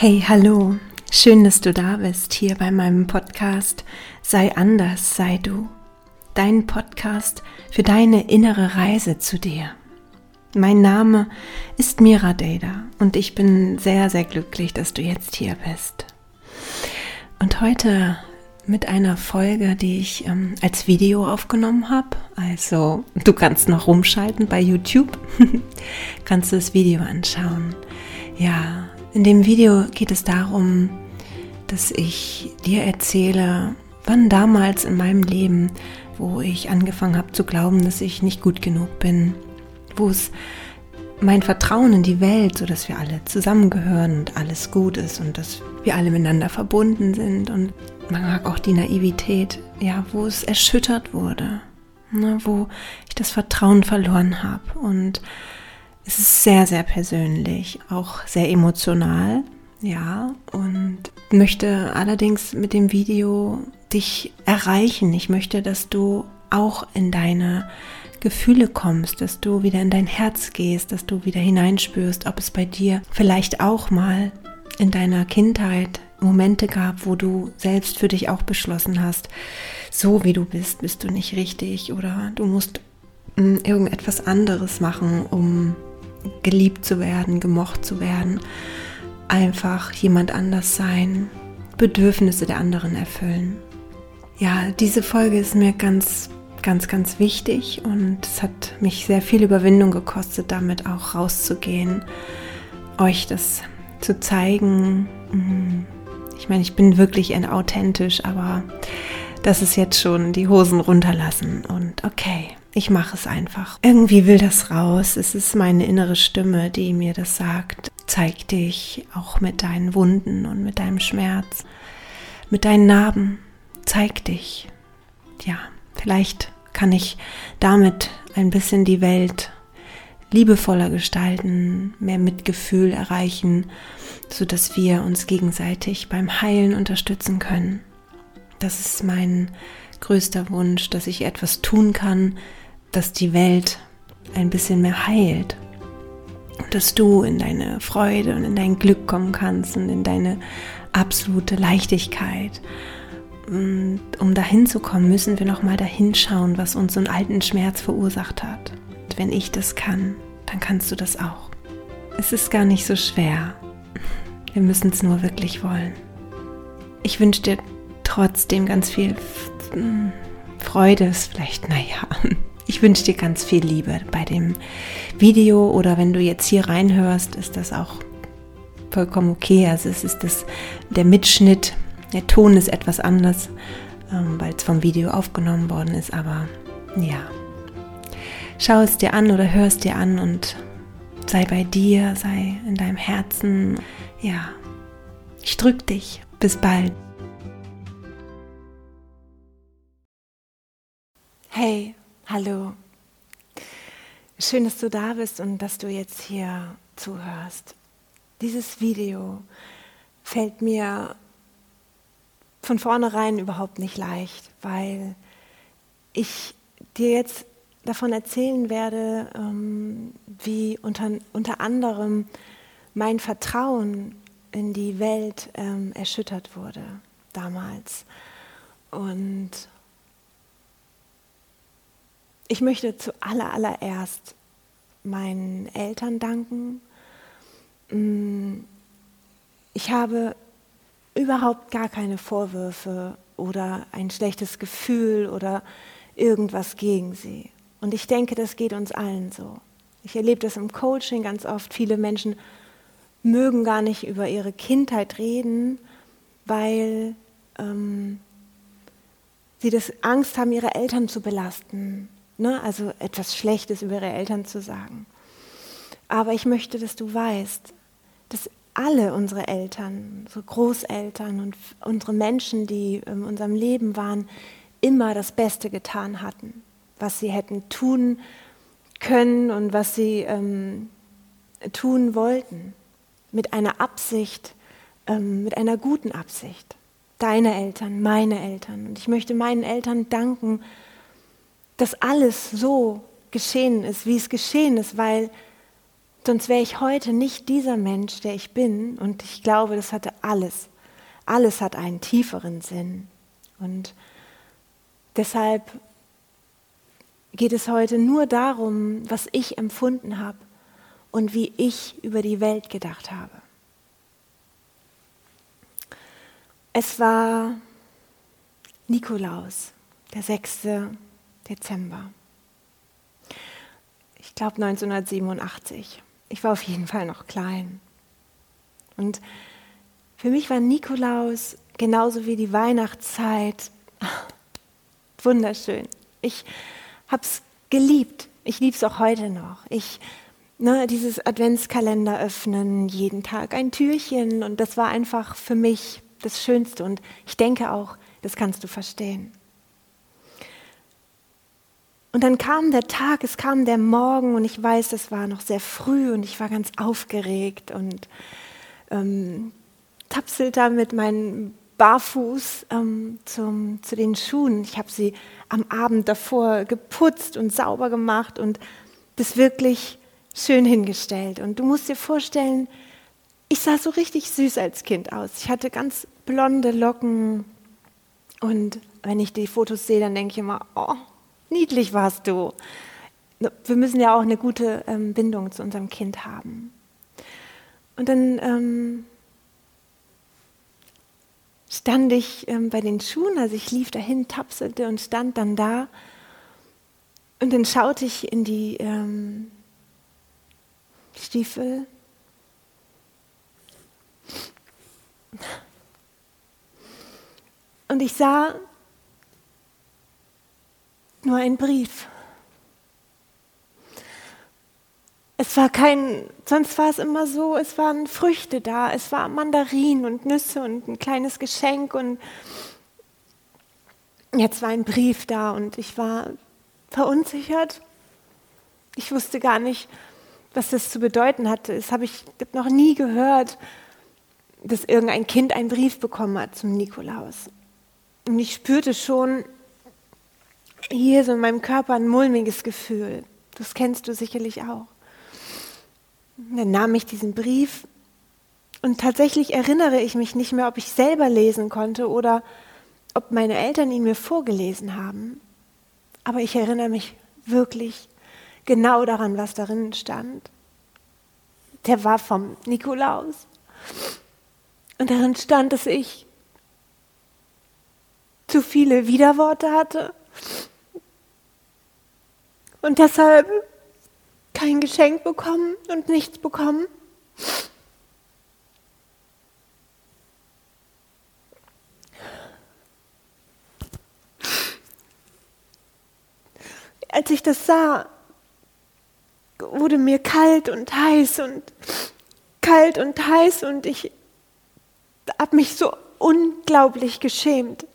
Hey, hallo. Schön, dass du da bist hier bei meinem Podcast Sei anders, sei du. Dein Podcast für deine innere Reise zu dir. Mein Name ist Mira Deda und ich bin sehr, sehr glücklich, dass du jetzt hier bist. Und heute mit einer Folge, die ich ähm, als Video aufgenommen habe. Also du kannst noch rumschalten bei YouTube, kannst du das Video anschauen. Ja, in dem Video geht es darum, dass ich dir erzähle, wann damals in meinem Leben, wo ich angefangen habe zu glauben, dass ich nicht gut genug bin, wo es mein Vertrauen in die Welt, so dass wir alle zusammengehören und alles gut ist und dass wir alle miteinander verbunden sind und man mag auch die Naivität, ja, wo es erschüttert wurde, ne, wo ich das Vertrauen verloren habe und es ist sehr, sehr persönlich, auch sehr emotional, ja, und möchte allerdings mit dem Video dich erreichen. Ich möchte, dass du auch in deine Gefühle kommst, dass du wieder in dein Herz gehst, dass du wieder hineinspürst, ob es bei dir vielleicht auch mal in deiner Kindheit Momente gab, wo du selbst für dich auch beschlossen hast, so wie du bist, bist du nicht richtig oder du musst hm, irgendetwas anderes machen, um geliebt zu werden, gemocht zu werden, einfach jemand anders sein, Bedürfnisse der anderen erfüllen. Ja, diese Folge ist mir ganz, ganz, ganz wichtig und es hat mich sehr viel Überwindung gekostet, damit auch rauszugehen, euch das zu zeigen. Mhm. Ich meine, ich bin wirklich authentisch, aber das ist jetzt schon die Hosen runterlassen und okay ich mache es einfach. Irgendwie will das raus. Es ist meine innere Stimme, die mir das sagt. Zeig dich auch mit deinen Wunden und mit deinem Schmerz, mit deinen Narben. Zeig dich. Ja, vielleicht kann ich damit ein bisschen die Welt liebevoller gestalten, mehr Mitgefühl erreichen, so dass wir uns gegenseitig beim Heilen unterstützen können. Das ist mein größter Wunsch, dass ich etwas tun kann, dass die Welt ein bisschen mehr heilt. Dass du in deine Freude und in dein Glück kommen kannst und in deine absolute Leichtigkeit. Und um dahin zu kommen, müssen wir nochmal dahin schauen, was uns so einen alten Schmerz verursacht hat. Und wenn ich das kann, dann kannst du das auch. Es ist gar nicht so schwer. Wir müssen es nur wirklich wollen. Ich wünsche dir trotzdem ganz viel Freude, ist vielleicht, naja, ich wünsche dir ganz viel Liebe bei dem Video oder wenn du jetzt hier reinhörst, ist das auch vollkommen okay. Also es ist das, der Mitschnitt, der Ton ist etwas anders, ähm, weil es vom Video aufgenommen worden ist, aber ja. Schau es dir an oder hör es dir an und sei bei dir, sei in deinem Herzen. Ja, ich drück dich. Bis bald. Hey, Hallo. Schön, dass du da bist und dass du jetzt hier zuhörst. Dieses Video fällt mir von vornherein überhaupt nicht leicht, weil ich dir jetzt davon erzählen werde, ähm, wie unter, unter anderem mein Vertrauen in die Welt ähm, erschüttert wurde damals. Und ich möchte zuallererst meinen Eltern danken. Mm, ich habe überhaupt gar keine Vorwürfe oder ein schlechtes Gefühl oder irgendwas gegen sie. Und ich denke, das geht uns allen so. Ich erlebe das im Coaching ganz oft. Viele Menschen mögen gar nicht über ihre Kindheit reden, weil ähm, sie das Angst haben, ihre Eltern zu belasten ne, also etwas Schlechtes über ihre Eltern zu sagen. Aber ich möchte, dass du weißt, dass alle unsere Eltern, unsere Großeltern und unsere Menschen, die in unserem Leben waren, immer das Beste getan hatten, was sie hätten tun können und was sie ähm, tun wollten, mit einer Absicht, ähm, mit einer guten Absicht. Deine Eltern, meine Eltern. Und ich möchte meinen Eltern danken, dass alles so geschehen ist, wie es geschehen ist, weil Sonst wäre ich heute nicht dieser Mensch, der ich bin. Und ich glaube, das hatte alles. Alles hat einen tieferen Sinn. Und deshalb geht es heute nur darum, was ich empfunden habe und wie ich über die Welt gedacht habe. Es war Nikolaus, der 6. Dezember. Ich glaube 1987. Ich war auf jeden Fall noch klein. Und für mich war Nikolaus genauso wie die Weihnachtszeit wunderschön. Ich habe es geliebt. Ich liebe es auch heute noch. Ich, ne, dieses Adventskalender öffnen, jeden Tag ein Türchen und das war einfach für mich das Schönste und ich denke auch, das kannst du verstehen. Und dann kam der Tag, es kam der Morgen und ich weiß, es war noch sehr früh und ich war ganz aufgeregt und ähm, tapselte mit meinen Barfuß ähm, zum, zu den Schuhen. Ich habe sie am Abend davor geputzt und sauber gemacht und das wirklich schön hingestellt. Und du musst dir vorstellen, ich sah so richtig süß als Kind aus. Ich hatte ganz blonde Locken und wenn ich die Fotos sehe, dann denke ich immer, oh, niedlich warst du. Wir müssen ja auch eine gute ähm, Bindung zu unserem Kind haben. Und dann ähm, stand ich ähm, bei den Schuhen, also ich lief dahin, tapselte und stand dann da. Und dann schaute ich in die ähm, Stiefel. Und ich sah nur ein Brief. Es war kein, sonst war es immer so, es waren Früchte da, es war Mandarinen und Nüsse und ein kleines Geschenk und jetzt war ein Brief da und ich war verunsichert. Ich wusste gar nicht, was das zu bedeuten hatte. Das habe ich noch nie gehört, dass irgendein Kind einen Brief bekommen hat zum Nikolaus. Und ich spürte schon, hier so in meinem Körper ein mulmiges Gefühl. Das kennst du sicherlich auch. Dann nahm ich diesen Brief und tatsächlich erinnere ich mich nicht mehr, ob ich selber lesen konnte oder ob meine Eltern ihn mir vorgelesen haben. Aber ich erinnere mich wirklich genau daran, was darin stand. Der war vom Nikolaus. Und darin stand, dass ich zu viele Widerworte hatte und deshalb kein Geschenk bekommen und nichts bekommen. Als ich das sah, wurde mir kalt und heiß und kalt und heiß und ich habe mich so unglaublich geschämt.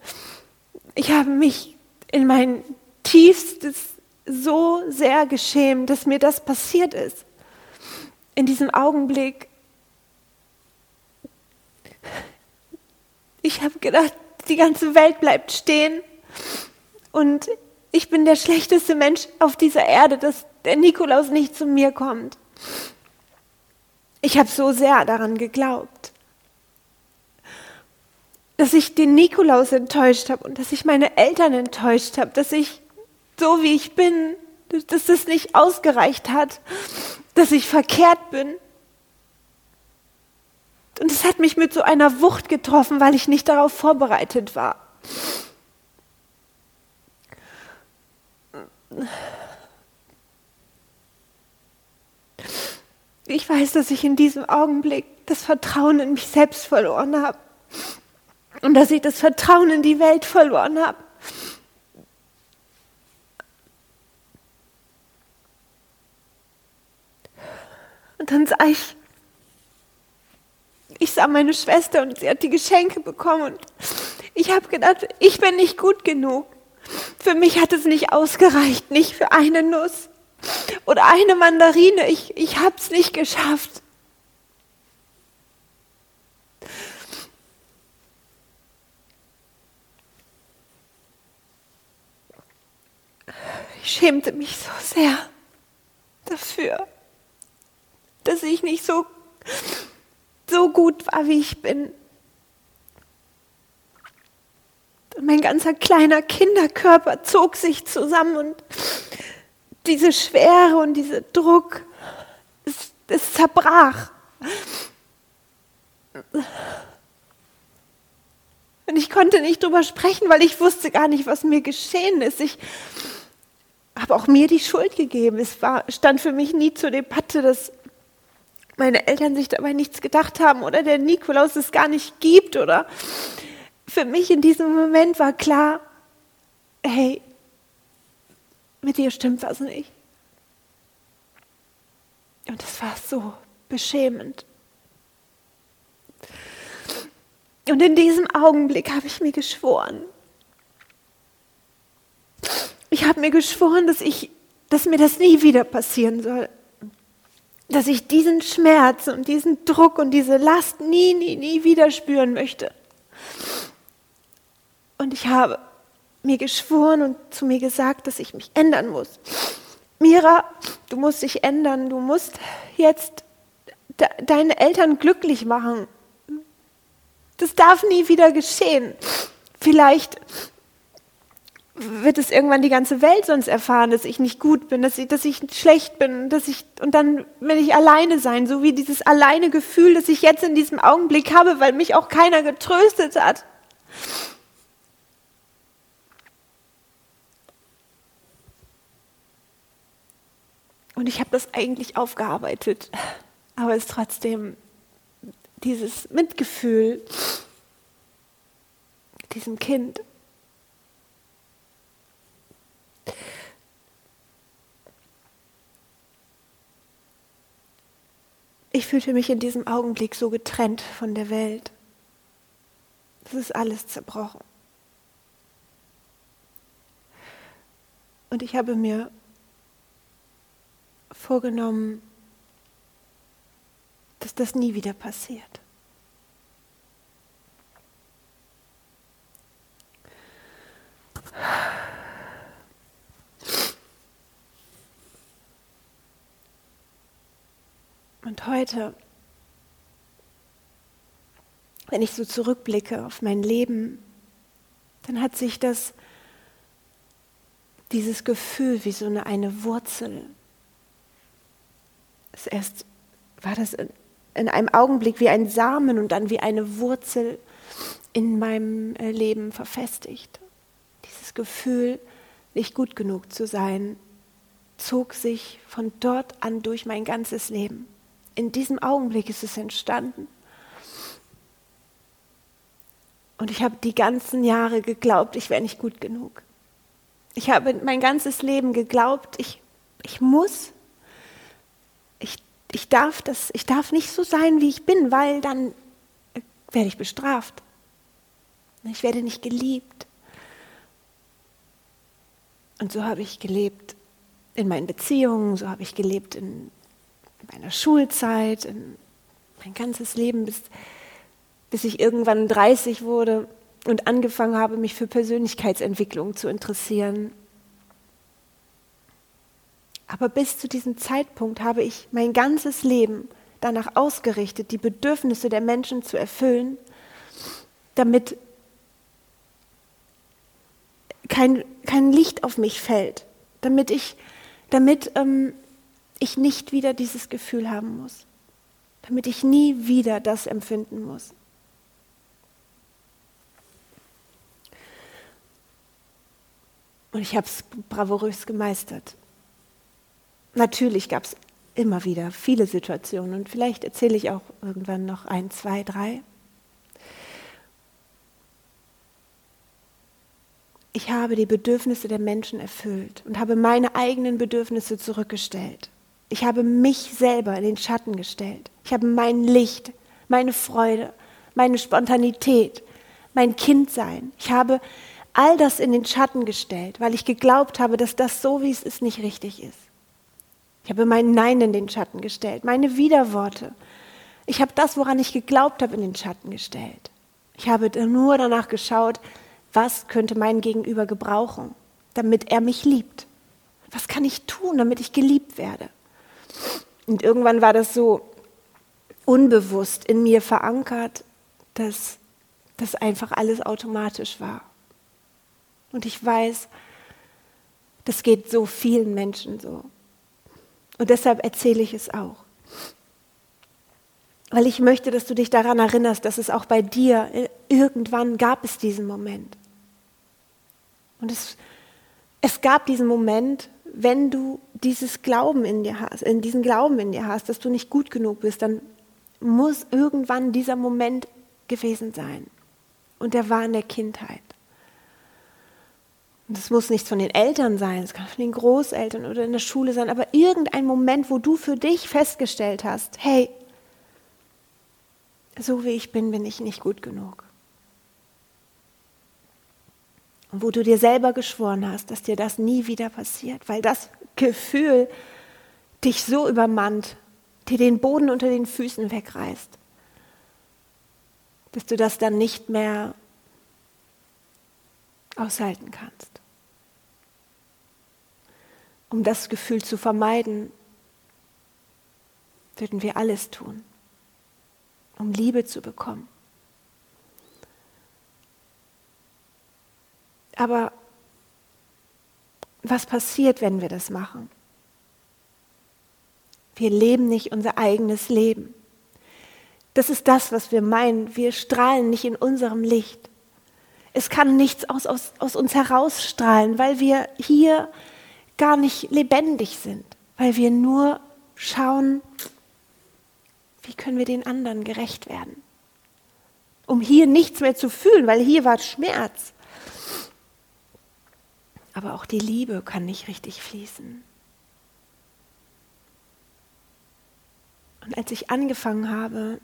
Ich habe mich in mein tiefstes so sehr geschämt, dass mir das passiert ist. In diesem Augenblick. Ich habe gedacht, die ganze Welt bleibt stehen und ich bin der schlechteste Mensch auf dieser Erde, dass der Nikolaus nicht zu mir kommt. Ich habe so sehr daran geglaubt, dass ich den Nikolaus enttäuscht habe und dass ich meine Eltern enttäuscht habe, dass ich so wie ich bin, dass das nicht ausgereicht hat, dass ich verkehrt bin. Und es hat mich mit so einer Wucht getroffen, weil ich nicht darauf vorbereitet war. Ich weiß, dass ich in diesem Augenblick das Vertrauen in mich selbst verloren habe und dass ich das Vertrauen in die Welt verloren habe. Und dann sah ich, ich sah meine Schwester und sie hat die Geschenke bekommen und ich habe gedacht, ich bin nicht gut genug. Für mich hat es nicht ausgereicht, nicht für eine Nuss oder eine Mandarine. Ich, ich habe es nicht geschafft. Ich schämte mich so sehr dafür dass ich nicht so, so gut war, wie ich bin. Mein ganzer kleiner Kinderkörper zog sich zusammen und diese Schwere und dieser Druck, es, es zerbrach. Und ich konnte nicht drüber sprechen, weil ich wusste gar nicht, was mir geschehen ist. Ich habe auch mir die Schuld gegeben. Es war, stand für mich nie zur Debatte, dass meine Eltern sich dabei nichts gedacht haben oder der Nikolaus es gar nicht gibt. Oder für mich in diesem Moment war klar, hey, mit dir stimmt was nicht. Und es war so beschämend. Und in diesem Augenblick habe ich mir geschworen. Ich habe mir geschworen, dass ich, dass mir das nie wieder passieren soll. Dass ich diesen Schmerz und diesen Druck und diese Last nie, nie, nie wieder spüren möchte. Und ich habe mir geschworen und zu mir gesagt, dass ich mich ändern muss. Mira, du musst dich ändern. Du musst jetzt de deine Eltern glücklich machen. Das darf nie wieder geschehen. Vielleicht wird es irgendwann die ganze Welt sonst erfahren, dass ich nicht gut bin, dass ich, dass ich schlecht bin, dass ich, und dann will ich alleine sein, so wie dieses alleine Gefühl, das ich jetzt in diesem Augenblick habe, weil mich auch keiner getröstet hat. Und ich habe das eigentlich aufgearbeitet, aber es ist trotzdem dieses Mitgefühl diesem Kind. Fühlte mich in diesem Augenblick so getrennt von der Welt. Es ist alles zerbrochen. Und ich habe mir vorgenommen, dass das nie wieder passiert. Und heute, wenn ich so zurückblicke auf mein Leben, dann hat sich das, dieses Gefühl wie so eine, eine Wurzel, erst war das in, in einem Augenblick wie ein Samen und dann wie eine Wurzel in meinem äh, Leben verfestigt. Dieses Gefühl, nicht gut genug zu sein, zog sich von dort an durch mein ganzes Leben. In diesem Augenblick ist es entstanden. Und ich habe die ganzen Jahre geglaubt, ich wäre nicht gut genug. Ich habe mein ganzes Leben geglaubt, ich, ich muss, ich ich darf, das, ich darf nicht so sein, wie ich bin, weil dann werde ich bestraft. Ich werde nicht geliebt. Und so habe ich gelebt in meinen Beziehungen, so habe ich gelebt in meiner Schulzeit, in mein ganzes Leben, bis, bis ich irgendwann 30 wurde und angefangen habe, mich für Persönlichkeitsentwicklung zu interessieren. Aber bis zu diesem Zeitpunkt habe ich mein ganzes Leben danach ausgerichtet, die Bedürfnisse der Menschen zu erfüllen, damit kein, kein Licht auf mich fällt, damit ich, damit ähm, ich nicht wieder dieses Gefühl haben muss, damit ich nie wieder das empfinden muss. Und ich habe es bravourös gemeistert. Natürlich gab es immer wieder viele Situationen und vielleicht erzähle ich auch irgendwann noch ein, zwei, drei. Ich habe die Bedürfnisse der Menschen erfüllt und habe meine eigenen Bedürfnisse zurückgestellt. Ich habe mich selber in den Schatten gestellt. Ich habe mein Licht, meine Freude, meine Spontanität, mein Kindsein. Ich habe all das in den Schatten gestellt, weil ich geglaubt habe, dass das so, wie es ist, nicht richtig ist. Ich habe mein Nein in den Schatten gestellt, meine Widerworte. Ich habe das, woran ich geglaubt habe, in den Schatten gestellt. Ich habe nur danach geschaut, was könnte mein Gegenüber gebrauchen, damit er mich liebt. Was kann ich tun, damit ich geliebt werde? Und irgendwann war das so unbewusst in mir verankert, dass das einfach alles automatisch war. Und ich weiß, das geht so vielen Menschen so. Und deshalb erzähle ich es auch. Weil ich möchte, dass du dich daran erinnerst, dass es auch bei dir äh, irgendwann gab es diesen Moment. Und es, es gab diesen Moment, wenn du dieses Glauben in dir hast, in diesen Glauben in dir hast, dass du nicht gut genug bist, dann muss irgendwann dieser Moment gewesen sein. Und der war in der Kindheit. Und das muss nichts von den Eltern sein, es kann von den Großeltern oder in der Schule sein, aber irgendein Moment, wo du für dich festgestellt hast, hey, so wie ich bin, bin ich nicht gut genug. Und wo du dir selber geschworen hast, dass dir das nie wieder passiert, weil das Gefühl dich so übermannt, dir den Boden unter den Füßen wegreißt, dass du das dann nicht mehr aushalten kannst. Um das Gefühl zu vermeiden, würden wir alles tun, um Liebe zu bekommen. Aber was passiert, wenn wir das machen? Wir leben nicht unser eigenes Leben. Das ist das, was wir meinen. Wir strahlen nicht in unserem Licht. Es kann nichts aus, aus, aus uns herausstrahlen, weil wir hier gar nicht lebendig sind, weil wir nur schauen, wie können wir den anderen gerecht werden. Um hier nichts mehr zu fühlen, weil hier war Schmerz. Aber auch die Liebe kann nicht richtig fließen. Und als ich angefangen habe,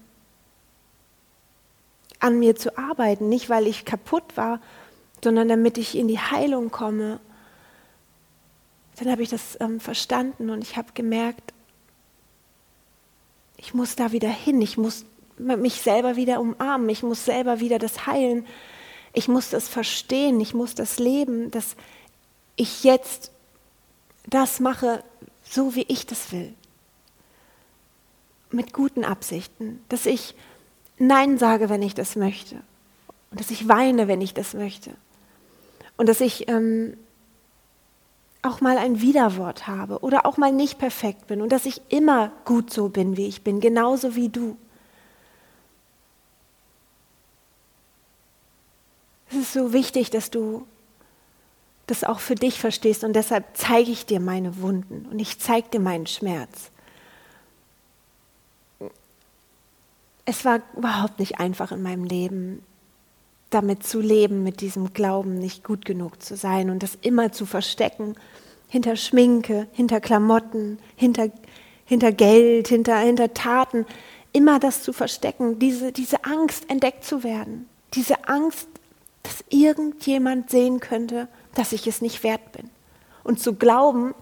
an mir zu arbeiten, nicht weil ich kaputt war, sondern damit ich in die Heilung komme, dann habe ich das ähm, verstanden und ich habe gemerkt, ich muss da wieder hin, ich muss mich selber wieder umarmen, ich muss selber wieder das heilen, ich muss das verstehen, ich muss das leben, dass ich jetzt das mache, so wie ich das will. Mit guten Absichten, dass ich Nein sage, wenn ich das möchte. Und dass ich weine, wenn ich das möchte. Und dass ich ähm, auch mal ein Widerwort habe oder auch mal nicht perfekt bin und dass ich immer gut so bin, wie ich bin, genauso wie du. Es ist so wichtig, dass du das auch für dich verstehst. Und deshalb zeige ich dir meine Wunden und ich zeige dir meinen Schmerz. Es war überhaupt nicht einfach in meinem Leben, damit zu leben, mit diesem Glauben, nicht gut genug zu sein und das immer zu verstecken, hinter Schminke, hinter Klamotten, hinter, hinter Geld, hinter, hinter Taten, immer das zu verstecken, diese, diese Angst entdeckt zu werden, diese Angst, dass irgendjemand sehen könnte, dass ich es nicht wert bin. Und zu glauben,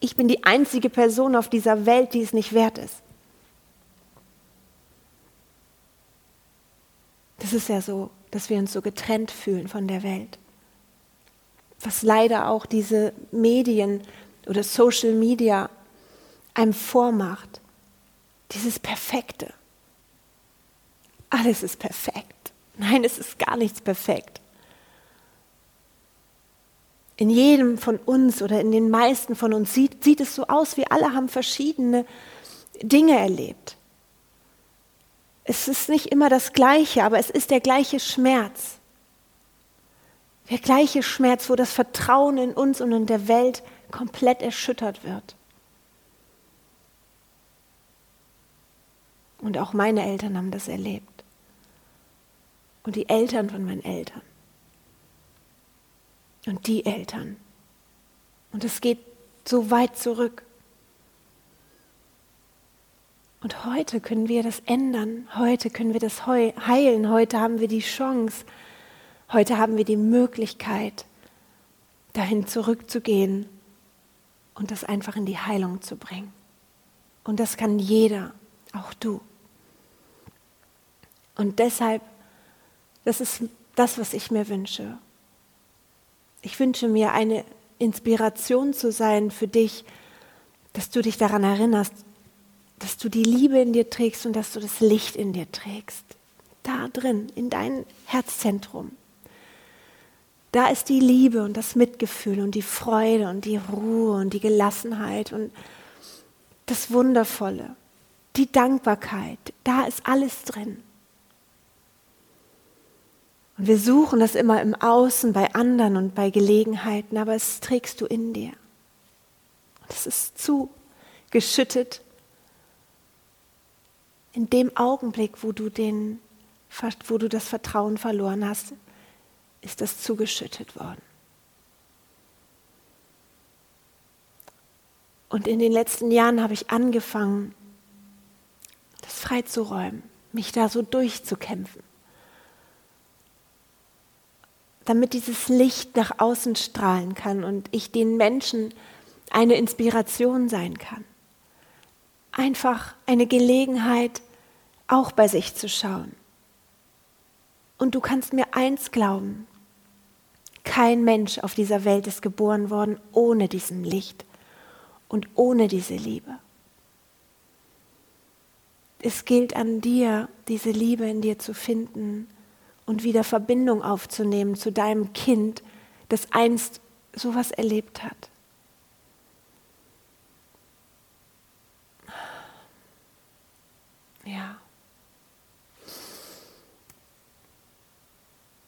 ich bin die einzige Person auf dieser Welt, die es nicht wert ist. Das ist ja so, dass wir uns so getrennt fühlen von der Welt. Was leider auch diese Medien oder Social Media einem vormacht. Dieses Perfekte. Alles ist perfekt. Nein, es ist gar nichts perfekt. In jedem von uns oder in den meisten von uns sieht, sieht es so aus, wir alle haben verschiedene Dinge erlebt. Es ist nicht immer das Gleiche, aber es ist der gleiche Schmerz. Der gleiche Schmerz, wo das Vertrauen in uns und in der Welt komplett erschüttert wird. Und auch meine Eltern haben das erlebt. Und die Eltern von meinen Eltern. Und die Eltern. Und es geht so weit zurück. Und heute können wir das ändern. Heute können wir das heilen. Heute haben wir die Chance. Heute haben wir die Möglichkeit, dahin zurückzugehen und das einfach in die Heilung zu bringen. Und das kann jeder, auch du. Und deshalb, das ist das, was ich mir wünsche. Ich wünsche mir eine Inspiration zu sein für dich, dass du dich daran erinnerst, dass du die Liebe in dir trägst und dass du das Licht in dir trägst. Da drin, in dein Herzzentrum. Da ist die Liebe und das Mitgefühl und die Freude und die Ruhe und die Gelassenheit und das Wundervolle, die Dankbarkeit. Da ist alles drin. Und wir suchen das immer im Außen, bei anderen und bei Gelegenheiten, aber es trägst du in dir. Es ist zugeschüttet in dem Augenblick, wo du, den, wo du das Vertrauen verloren hast, ist das zugeschüttet worden. Und in den letzten Jahren habe ich angefangen, das freizuräumen, mich da so durchzukämpfen, damit dieses Licht nach außen strahlen kann und ich den Menschen eine Inspiration sein kann. Einfach eine Gelegenheit, auch bei sich zu schauen. Und du kannst mir eins glauben, kein Mensch auf dieser Welt ist geboren worden ohne diesem Licht und ohne diese Liebe. Es gilt an dir, diese Liebe in dir zu finden und wieder Verbindung aufzunehmen zu deinem Kind, das einst sowas erlebt hat. Ja.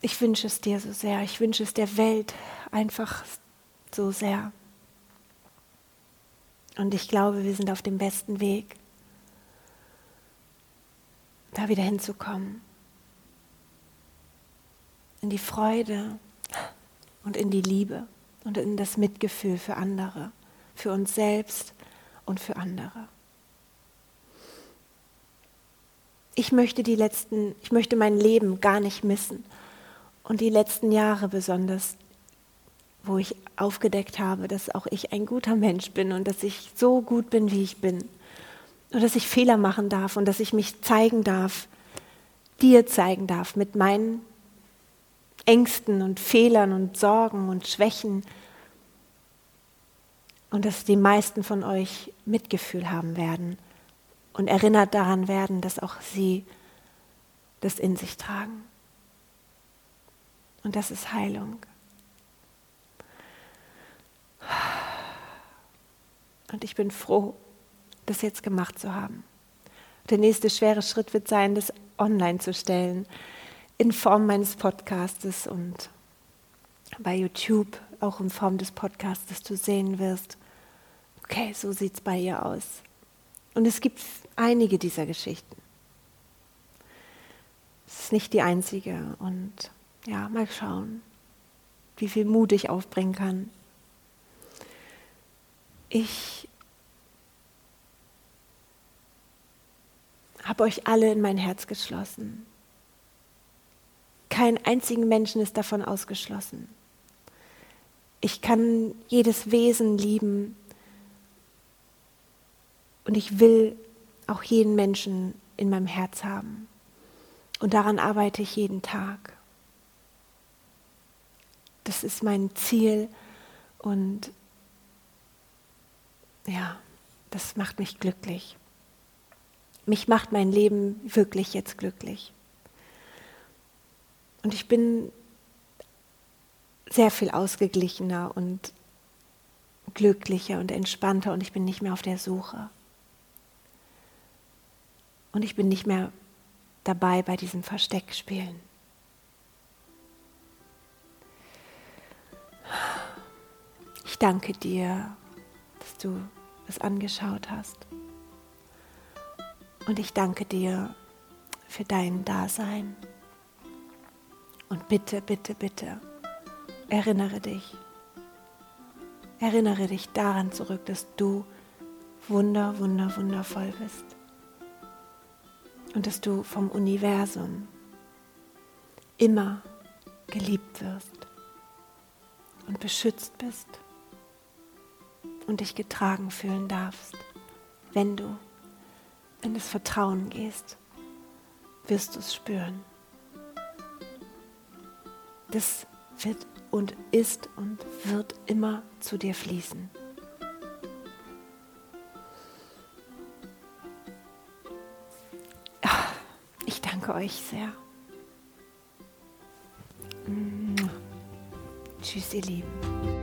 Ich wünsche es dir so sehr. Ich wünsche es der Welt einfach so sehr. Und ich glaube, wir sind auf dem besten Weg, da wieder hinzukommen. In die Freude und in die Liebe und in das Mitgefühl für andere, für uns selbst und für andere. Ich möchte die letzten, ich möchte mein Leben gar nicht missen und die letzten Jahre besonders, wo ich aufgedeckt habe, dass auch ich ein guter Mensch bin und dass ich so gut bin, wie ich bin. Und dass ich Fehler machen darf und dass ich mich zeigen darf, dir zeigen darf mit meinen Ängsten und Fehlern und Sorgen und Schwächen. Und dass die meisten von euch Mitgefühl haben werden und erinnert daran werden, dass auch sie das in sich tragen. Und das ist Heilung. Und ich bin froh, das jetzt gemacht zu haben. Der nächste schwere Schritt wird sein, das online zu stellen, in Form meines Podcastes und bei YouTube auch in Form des Podcasts, dass du sehen wirst, okay, so sieht es bei ihr aus. Und es gibt einige dieser Geschichten. Es ist nicht die einzige und ja, mal schauen, wie viel Mut ich aufbringen kann. Ich habe euch alle in mein Herz geschlossen. Kein einzigen Menschen ist davon ausgeschlossen. Ich kann jedes Wesen lieben und ich will auch jeden Menschen in meinem Herz haben. Und daran arbeite ich jeden Tag. Das ist mein Ziel und ja, das macht mich glücklich. Mich macht mein Leben wirklich jetzt glücklich. Und ich bin sehr viel ausgeglichener und glücklicher und entspannter und ich bin nicht mehr auf der Suche. Und ich bin nicht mehr dabei bei diesem Versteckspielen. Ich danke dir, dass du es angeschaut hast. Und ich danke dir für dein Dasein. Und bitte, bitte, bitte, erinnere dich. Erinnere dich daran zurück, dass du wunder, wunder, wundervoll bist. Und dass du vom Universum immer geliebt wirst und beschützt bist und dich getragen fühlen darfst. Wenn du in das Vertrauen gehst, wirst du es spüren das wird und ist und wird immer zu dir fließen. Ah, ich danke euch sehr. Tschüss, ihr Lieben.